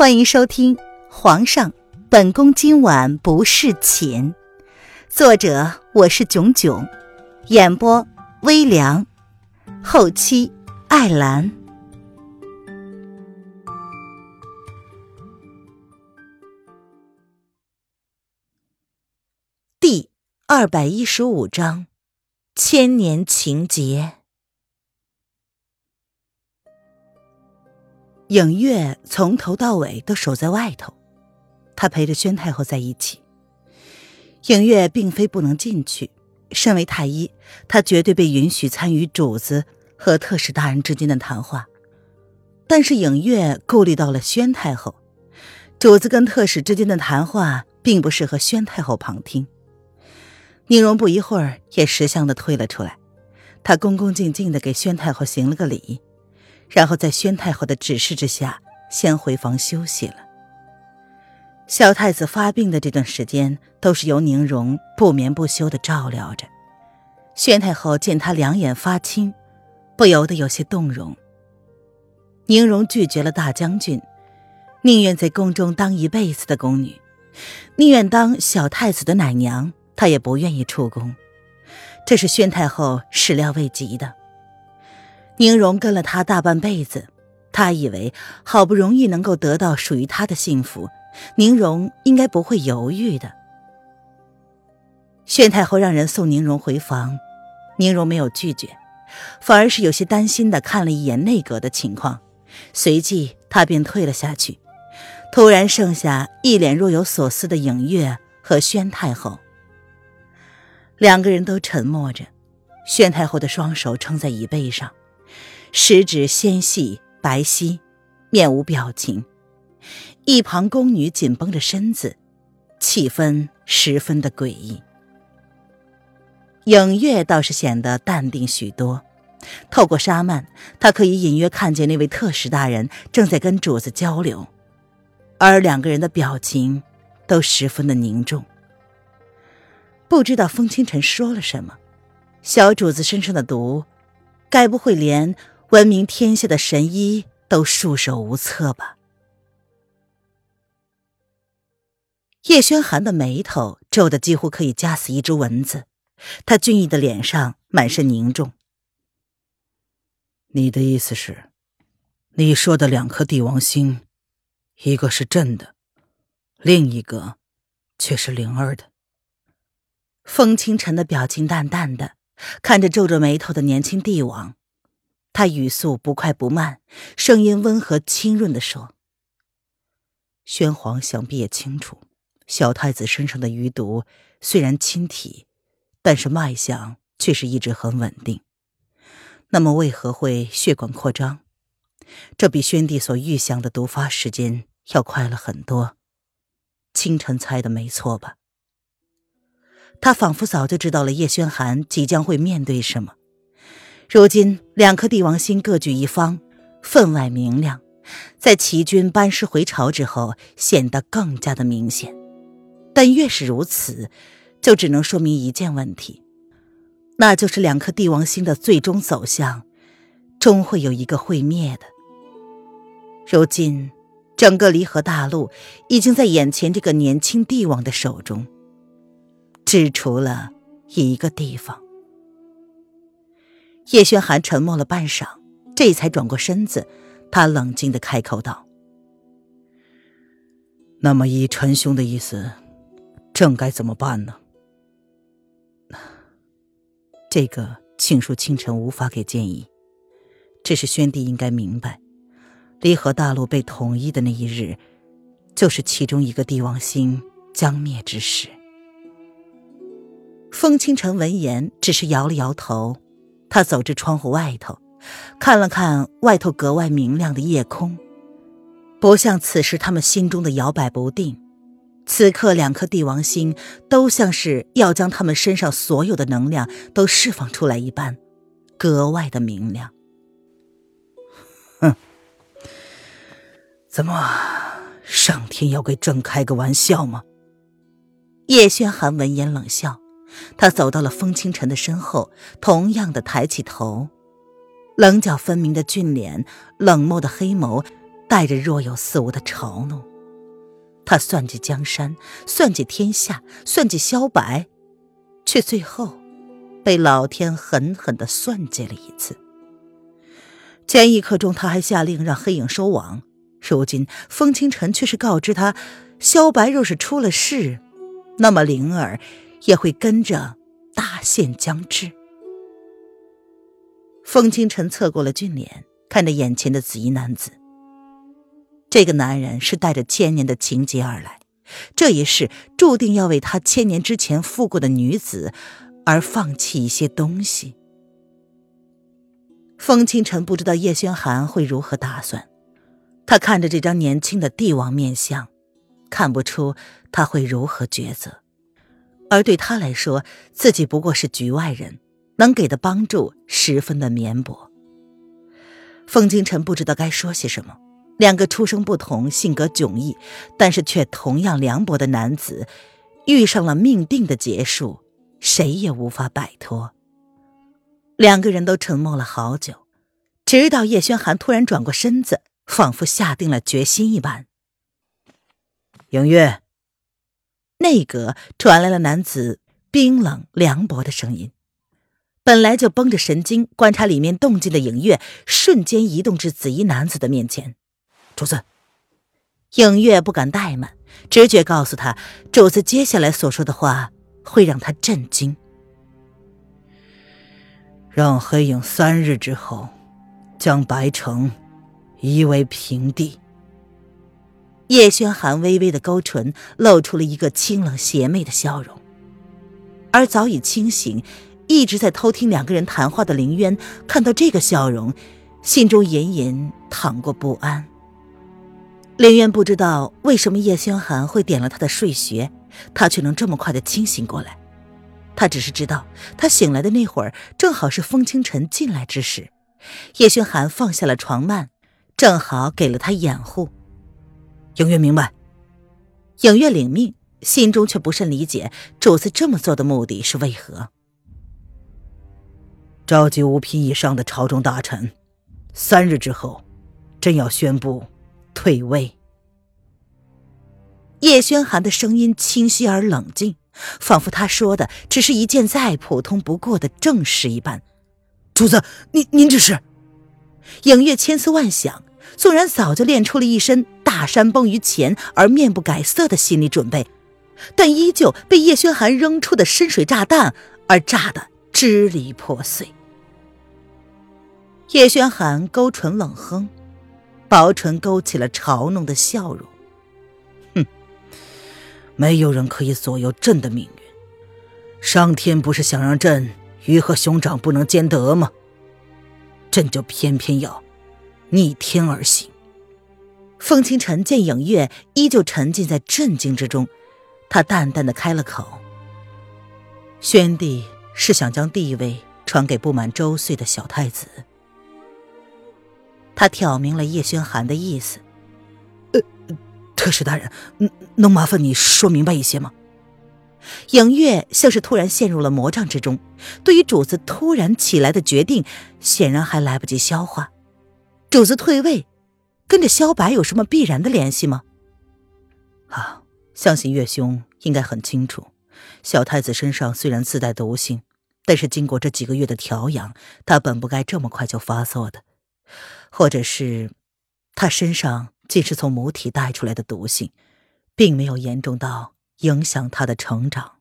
欢迎收听《皇上，本宫今晚不侍寝》，作者我是囧囧，演播微凉，后期艾兰。第二百一十五章：千年情结。影月从头到尾都守在外头，他陪着宣太后在一起。影月并非不能进去，身为太医，他绝对被允许参与主子和特使大人之间的谈话。但是影月顾虑到了宣太后，主子跟特使之间的谈话并不适合宣太后旁听。宁荣不一会儿也识相的退了出来，他恭恭敬敬的给宣太后行了个礼。然后在宣太后的指示之下，先回房休息了。小太子发病的这段时间，都是由宁荣不眠不休的照料着。宣太后见他两眼发青，不由得有些动容。宁荣拒绝了大将军，宁愿在宫中当一辈子的宫女，宁愿当小太子的奶娘，她也不愿意出宫。这是宣太后始料未及的。宁荣跟了他大半辈子，他以为好不容易能够得到属于他的幸福，宁荣应该不会犹豫的。宣太后让人送宁荣回房，宁荣没有拒绝，反而是有些担心的看了一眼内阁的情况，随即他便退了下去。突然剩下一脸若有所思的影月和宣太后，两个人都沉默着，宣太后的双手撑在椅背上。十指纤细白皙，面无表情。一旁宫女紧绷着身子，气氛十分的诡异。影月倒是显得淡定许多，透过纱幔，他可以隐约看见那位特使大人正在跟主子交流，而两个人的表情都十分的凝重。不知道风清晨说了什么，小主子身上的毒，该不会连……闻名天下的神医都束手无策吧？叶轩寒的眉头皱得几乎可以夹死一只蚊子，他俊逸的脸上满是凝重。你的意思是，你说的两颗帝王星，一个是朕的，另一个却是灵儿的。风清晨的表情淡淡的，看着皱着眉头的年轻帝王。他语速不快不慢，声音温和清润地说：“宣皇想必也清楚，小太子身上的余毒虽然侵体，但是脉象却是一直很稳定。那么为何会血管扩张？这比宣帝所预想的毒发时间要快了很多。清晨猜的没错吧？”他仿佛早就知道了叶轩寒即将会面对什么。如今两颗帝王星各据一方，分外明亮，在齐军班师回朝之后显得更加的明显。但越是如此，就只能说明一件问题，那就是两颗帝王星的最终走向，终会有一个会灭的。如今，整个离合大陆已经在眼前这个年轻帝王的手中，只除了一个地方。叶轩寒沉默了半晌，这才转过身子，他冷静的开口道：“那么依陈兄的意思，朕该怎么办呢？”这个，庆恕清晨无法给建议。只是宣帝应该明白，离合大陆被统一的那一日，就是其中一个帝王星将灭之时。风清晨闻言，只是摇了摇头。他走至窗户外头，看了看外头格外明亮的夜空，不像此时他们心中的摇摆不定。此刻，两颗帝王星都像是要将他们身上所有的能量都释放出来一般，格外的明亮。哼，怎么，上天要给朕开个玩笑吗？叶轩寒闻言冷笑。他走到了风清晨的身后，同样的抬起头，棱角分明的俊脸，冷漠的黑眸，带着若有似无的嘲弄。他算计江山，算计天下，算计萧白，却最后被老天狠狠的算计了一次。前一刻钟，他还下令让黑影收网，如今风清晨却是告知他，萧白若是出了事，那么灵儿也会跟着大限将至。风清晨侧过了俊脸，看着眼前的紫衣男子。这个男人是带着千年的情结而来，这一世注定要为他千年之前负过的女子而放弃一些东西。风清晨不知道叶轩寒会如何打算，他看着这张年轻的帝王面相，看不出他会如何抉择。而对他来说，自己不过是局外人，能给的帮助十分的绵薄。风清晨不知道该说些什么。两个出生不同、性格迥异，但是却同样凉薄的男子，遇上了命定的结束，谁也无法摆脱。两个人都沉默了好久，直到叶轩寒突然转过身子，仿佛下定了决心一般。影月，内阁传来了男子冰冷凉薄的声音。本来就绷着神经观察里面动静的影月，瞬间移动至紫衣男子的面前。主子，影月不敢怠慢，直觉告诉他，主子接下来所说的话会让他震惊。让黑影三日之后，将白城夷为平地。叶轩寒微微的勾唇，露出了一个清冷邪魅的笑容。而早已清醒，一直在偷听两个人谈话的林渊，看到这个笑容，心中隐隐淌过不安。林渊不知道为什么叶轩寒会点了他的睡穴，他却能这么快的清醒过来。他只是知道，他醒来的那会儿正好是风清晨进来之时，叶轩寒放下了床幔，正好给了他掩护。影月明白，影月领命，心中却不甚理解主子这么做的目的是为何。召集五品以上的朝中大臣，三日之后，朕要宣布。退位。叶轩寒的声音清晰而冷静，仿佛他说的只是一件再普通不过的正事一般。主子，您您这是？影月千思万想，纵然早就练出了一身大山崩于前而面不改色的心理准备，但依旧被叶轩寒扔出的深水炸弹而炸得支离破碎。叶轩寒勾唇冷哼。薄唇勾起了嘲弄的笑容。哼，没有人可以左右朕的命运。上天不是想让朕鱼和熊掌不能兼得吗？朕就偏偏要逆天而行。风清晨见影月依旧沉浸在震惊之中，他淡淡的开了口：“宣帝是想将帝位传给不满周岁的小太子。”他挑明了叶轩寒的意思。呃，特使大人，能麻烦你说明白一些吗？影月像是突然陷入了魔障之中，对于主子突然起来的决定，显然还来不及消化。主子退位，跟着萧白有什么必然的联系吗？啊，相信岳兄应该很清楚，小太子身上虽然自带毒性，但是经过这几个月的调养，他本不该这么快就发作的。或者是，他身上竟是从母体带出来的毒性，并没有严重到影响他的成长。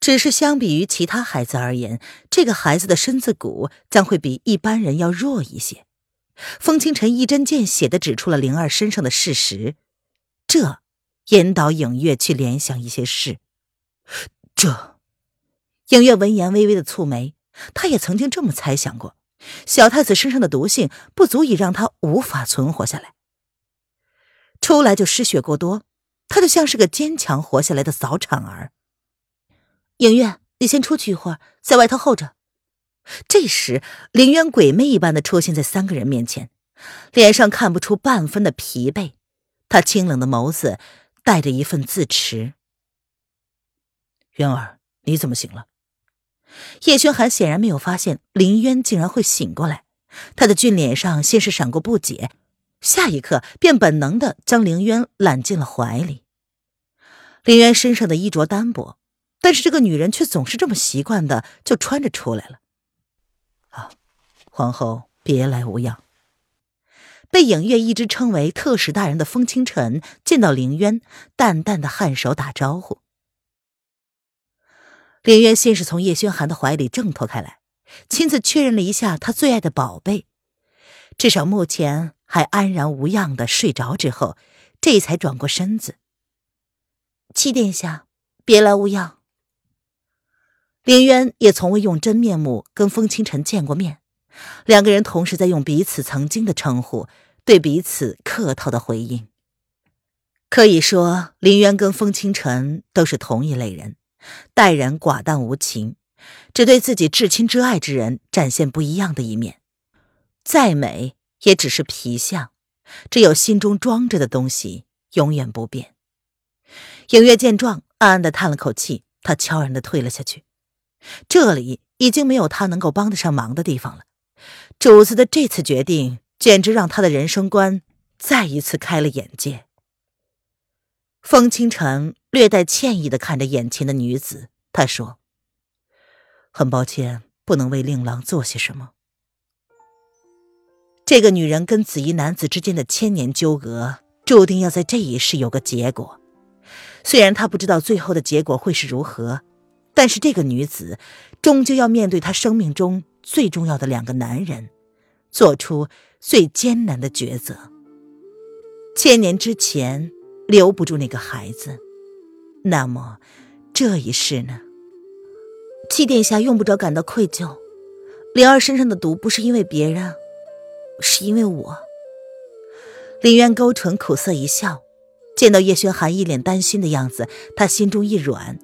只是相比于其他孩子而言，这个孩子的身子骨将会比一般人要弱一些。风清晨一针见血的指出了灵儿身上的事实，这引导影月去联想一些事。这，影月闻言微微的蹙眉，他也曾经这么猜想过。小太子身上的毒性不足以让他无法存活下来，出来就失血过多，他就像是个坚强活下来的早产儿。影月，你先出去一会儿，在外头候着。这时，林渊鬼魅一般的出现在三个人面前，脸上看不出半分的疲惫，他清冷的眸子带着一份自持。渊儿，你怎么醒了？叶轩寒显然没有发现林渊竟然会醒过来，他的俊脸上先是闪过不解，下一刻便本能的将林渊揽进了怀里。林渊身上的衣着单薄，但是这个女人却总是这么习惯的就穿着出来了。皇后别来无恙。被影月一直称为特使大人的风清晨见到凌渊，淡淡的颔首打招呼。凌渊先是从叶轩寒的怀里挣脱开来，亲自确认了一下他最爱的宝贝，至少目前还安然无恙的睡着之后，这才转过身子。七殿下，别来无恙。林渊也从未用真面目跟风清晨见过面，两个人同时在用彼此曾经的称呼对彼此客套的回应。可以说，林渊跟风清晨都是同一类人。待人寡淡无情，只对自己至亲至爱之人展现不一样的一面。再美，也只是皮相，只有心中装着的东西永远不变。影月见状，暗暗的叹了口气，他悄然的退了下去。这里已经没有他能够帮得上忙的地方了。主子的这次决定，简直让他的人生观再一次开了眼界。风清晨略带歉意的看着眼前的女子，他说：“很抱歉，不能为令郎做些什么。”这个女人跟紫衣男子之间的千年纠葛，注定要在这一世有个结果。虽然他不知道最后的结果会是如何，但是这个女子终究要面对她生命中最重要的两个男人，做出最艰难的抉择。千年之前。留不住那个孩子，那么这一世呢？七殿下用不着感到愧疚，灵儿身上的毒不是因为别人，是因为我。林渊勾唇苦涩一笑，见到叶轩寒一脸担心的样子，他心中一软，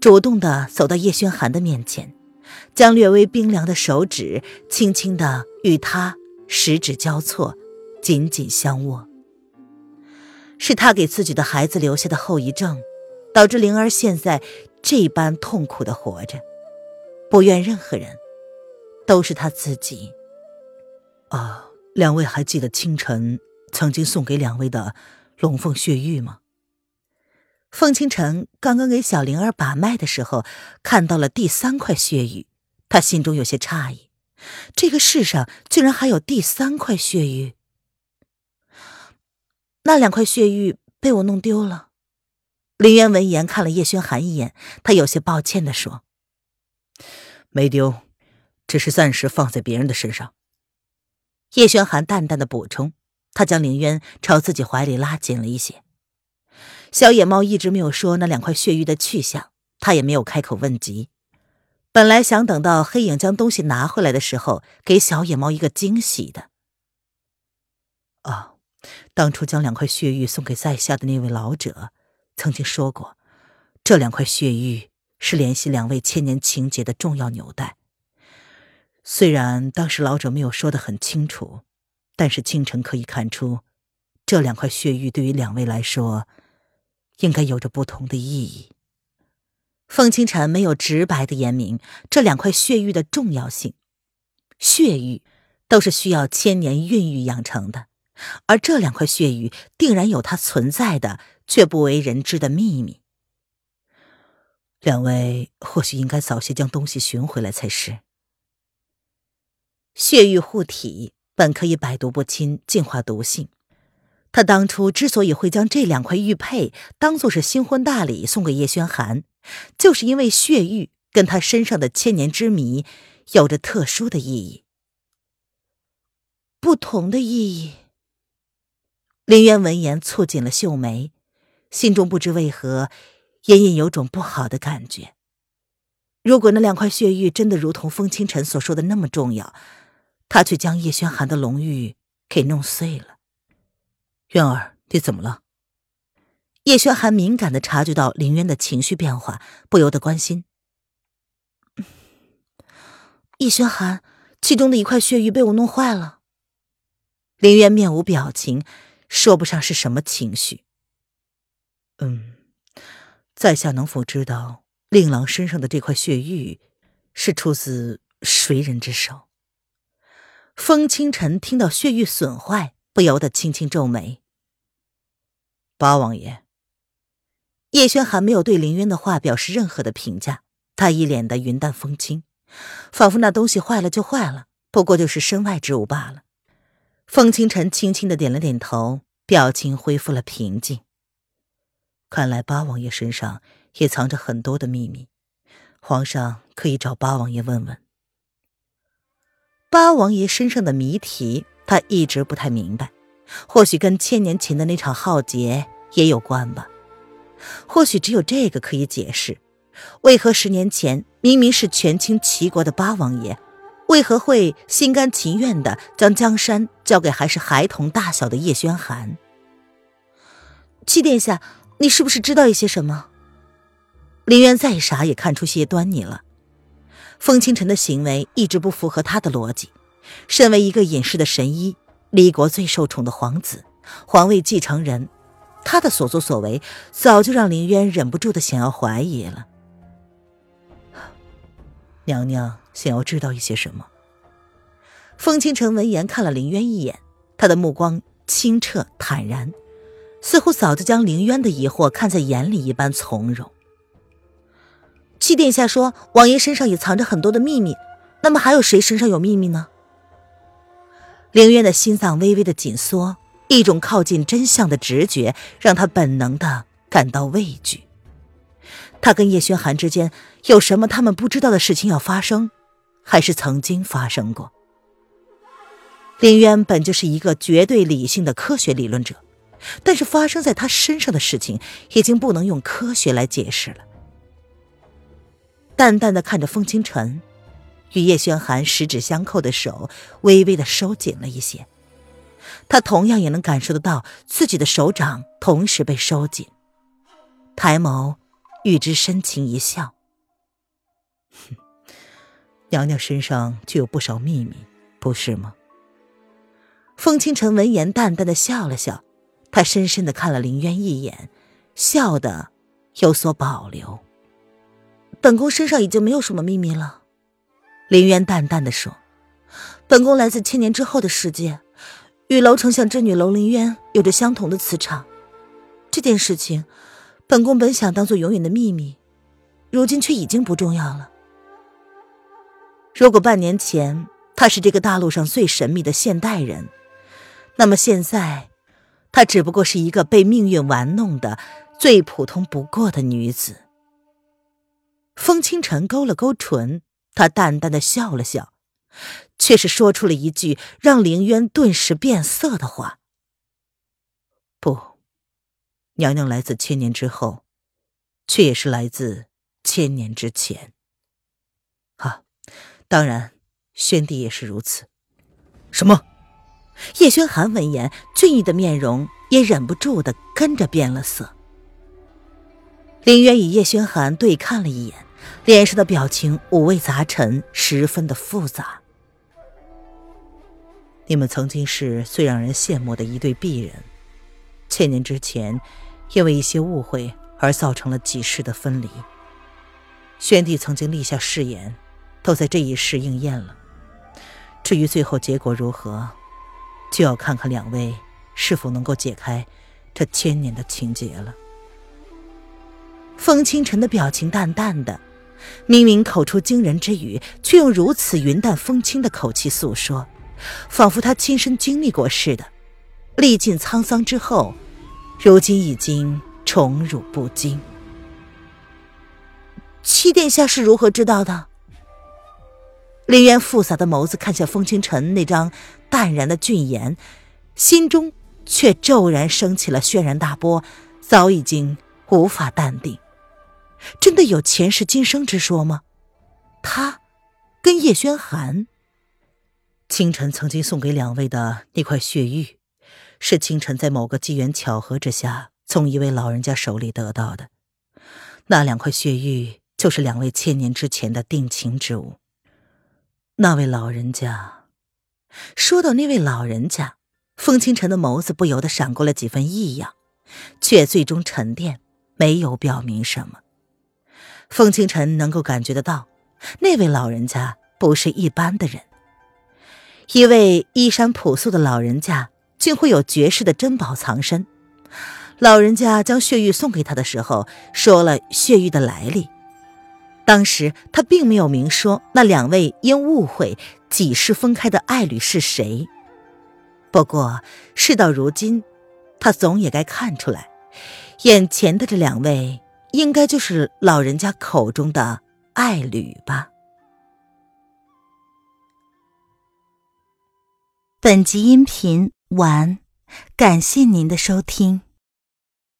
主动的走到叶轩寒的面前，将略微冰凉的手指轻轻的与他十指交错，紧紧相握。是他给自己的孩子留下的后遗症，导致灵儿现在这般痛苦的活着，不怨任何人，都是他自己。啊，两位还记得清晨曾经送给两位的龙凤血玉吗？凤清晨刚刚给小灵儿把脉的时候，看到了第三块血玉，他心中有些诧异，这个世上居然还有第三块血玉。那两块血玉被我弄丢了。林渊闻言看了叶轩寒一眼，他有些抱歉的说：“没丢，只是暂时放在别人的身上。”叶轩寒淡淡的补充，他将林渊朝自己怀里拉紧了一些。小野猫一直没有说那两块血玉的去向，他也没有开口问及。本来想等到黑影将东西拿回来的时候，给小野猫一个惊喜的。啊。当初将两块血玉送给在下的那位老者，曾经说过，这两块血玉是联系两位千年情结的重要纽带。虽然当时老者没有说得很清楚，但是清晨可以看出，这两块血玉对于两位来说，应该有着不同的意义。凤清晨没有直白的言明这两块血玉的重要性，血玉都是需要千年孕育养成的。而这两块血玉定然有它存在的却不为人知的秘密。两位或许应该早些将东西寻回来才是。血玉护体本可以百毒不侵、净化毒性。他当初之所以会将这两块玉佩当做是新婚大礼送给叶轩寒，就是因为血玉跟他身上的千年之谜有着特殊的意义。不同的意义。林渊闻言蹙紧了秀眉，心中不知为何隐隐有种不好的感觉。如果那两块血玉真的如同风清晨所说的那么重要，他却将叶轩寒的龙玉给弄碎了。渊儿，你怎么了？叶轩寒敏感的察觉到林渊的情绪变化，不由得关心。叶轩寒，其中的一块血玉被我弄坏了。林渊面无表情。说不上是什么情绪。嗯，在下能否知道令郎身上的这块血玉是出自谁人之手？风清晨听到血玉损坏，不由得轻轻皱眉。八王爷，叶轩寒没有对林渊的话表示任何的评价，他一脸的云淡风轻，仿佛那东西坏了就坏了，不过就是身外之物罢了。风清晨轻轻的点了点头，表情恢复了平静。看来八王爷身上也藏着很多的秘密，皇上可以找八王爷问问。八王爷身上的谜题，他一直不太明白，或许跟千年前的那场浩劫也有关吧。或许只有这个可以解释，为何十年前明明是权倾齐国的八王爷，为何会心甘情愿的将江山交给还是孩童大小的叶轩寒？七殿下。你是不是知道一些什么？林渊再傻也看出些端倪了。风清晨的行为一直不符合他的逻辑。身为一个隐世的神医，离国最受宠的皇子，皇位继承人，他的所作所为早就让林渊忍不住的想要怀疑了。娘娘想要知道一些什么？风清晨闻言看了林渊一眼，他的目光清澈坦然。似乎早就将林渊的疑惑看在眼里一般从容。七殿下说，王爷身上也藏着很多的秘密，那么还有谁身上有秘密呢？凌渊的心脏微微的紧缩，一种靠近真相的直觉让他本能的感到畏惧。他跟叶轩寒之间有什么他们不知道的事情要发生，还是曾经发生过？凌渊本就是一个绝对理性的科学理论者。但是发生在他身上的事情，已经不能用科学来解释了。淡淡的看着风清晨，与叶轩寒十指相扣的手微微的收紧了一些。他同样也能感受得到自己的手掌同时被收紧，抬眸，与之深情一笑：“ 娘娘身上就有不少秘密，不是吗？”风清晨闻言，淡淡的笑了笑。他深深的看了林渊一眼，笑的有所保留。本宫身上已经没有什么秘密了，林渊淡淡的说：“本宫来自千年之后的世界，与楼丞相之女楼凌渊有着相同的磁场。这件事情，本宫本想当做永远的秘密，如今却已经不重要了。如果半年前她是这个大陆上最神秘的现代人，那么现在……”她只不过是一个被命运玩弄的最普通不过的女子。风清晨勾了勾唇，他淡淡的笑了笑，却是说出了一句让凌渊顿时变色的话：“不，娘娘来自千年之后，却也是来自千年之前。啊，当然，宣帝也是如此。什么？”叶轩寒闻言，俊逸的面容也忍不住的跟着变了色。林渊与叶轩寒对看了一眼，脸上的表情五味杂陈，十分的复杂。你们曾经是最让人羡慕的一对璧人，千年之前，因为一些误会而造成了几世的分离。宣帝曾经立下誓言，都在这一世应验了。至于最后结果如何？就要看看两位是否能够解开这千年的情结了。风清晨的表情淡淡的，明明口出惊人之语，却用如此云淡风轻的口气诉说，仿佛他亲身经历过似的。历尽沧桑之后，如今已经宠辱不惊。七殿下是如何知道的？林渊复杂的眸子看向风清晨那张淡然的俊颜，心中却骤然升起了轩然大波，早已经无法淡定。真的有前世今生之说吗？他跟叶轩寒，清晨曾经送给两位的那块血玉，是清晨在某个机缘巧合之下从一位老人家手里得到的。那两块血玉就是两位千年之前的定情之物。那位老人家，说到那位老人家，风清晨的眸子不由得闪过了几分异样，却最终沉淀，没有表明什么。风清晨能够感觉得到，那位老人家不是一般的人，一位衣衫朴素的老人家，竟会有绝世的珍宝藏身。老人家将血玉送给他的时候，说了血玉的来历。当时他并没有明说那两位因误会几世分开的爱侣是谁。不过事到如今，他总也该看出来，眼前的这两位应该就是老人家口中的爱侣吧。本集音频完，感谢您的收听。